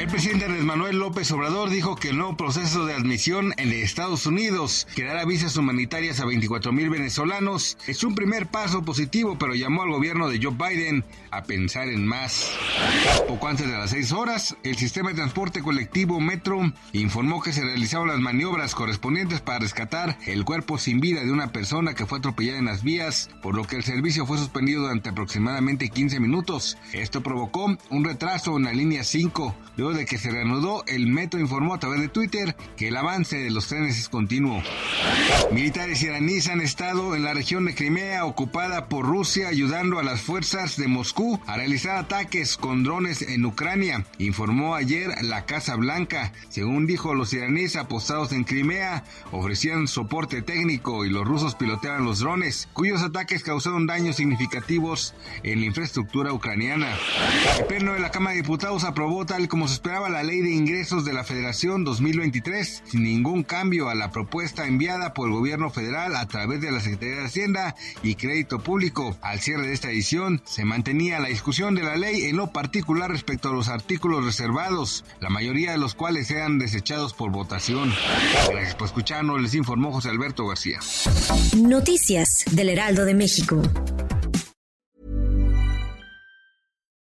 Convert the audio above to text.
El presidente Andrés Manuel López Obrador dijo que el nuevo proceso de admisión en Estados Unidos, que dará visas humanitarias a 24 mil venezolanos, es un primer paso positivo, pero llamó al gobierno de Joe Biden a pensar en más. Poco antes de las 6 horas, el sistema de transporte colectivo Metro informó que se realizaron las maniobras correspondientes para rescatar el cuerpo sin vida de una persona que fue atropellada en las vías, por lo que el servicio fue suspendido durante aproximadamente 15 minutos. Esto provocó un retraso en la línea 5. Luego de que se reanudó, el metro informó a través de Twitter que el avance de los trenes es continuo. Militares iraníes han estado en la región de Crimea ocupada por Rusia ayudando a las fuerzas de Moscú a realizar ataques con drones en Ucrania, informó ayer la Casa Blanca. Según dijo, los iraníes apostados en Crimea ofrecían soporte técnico y los rusos piloteaban los drones, cuyos ataques causaron daños significativos en la infraestructura ucraniana. El pleno de la Cámara de Diputados aprobó tal como se esperaba la Ley de Ingresos de la Federación 2023, sin ningún cambio a la propuesta enviada por el gobierno federal a través de la Secretaría de Hacienda y Crédito Público. Al cierre de esta edición, se mantenía la discusión de la ley en lo particular respecto a los artículos reservados, la mayoría de los cuales sean desechados por votación. Gracias por escucharnos, les informó José Alberto García. Noticias del Heraldo de México.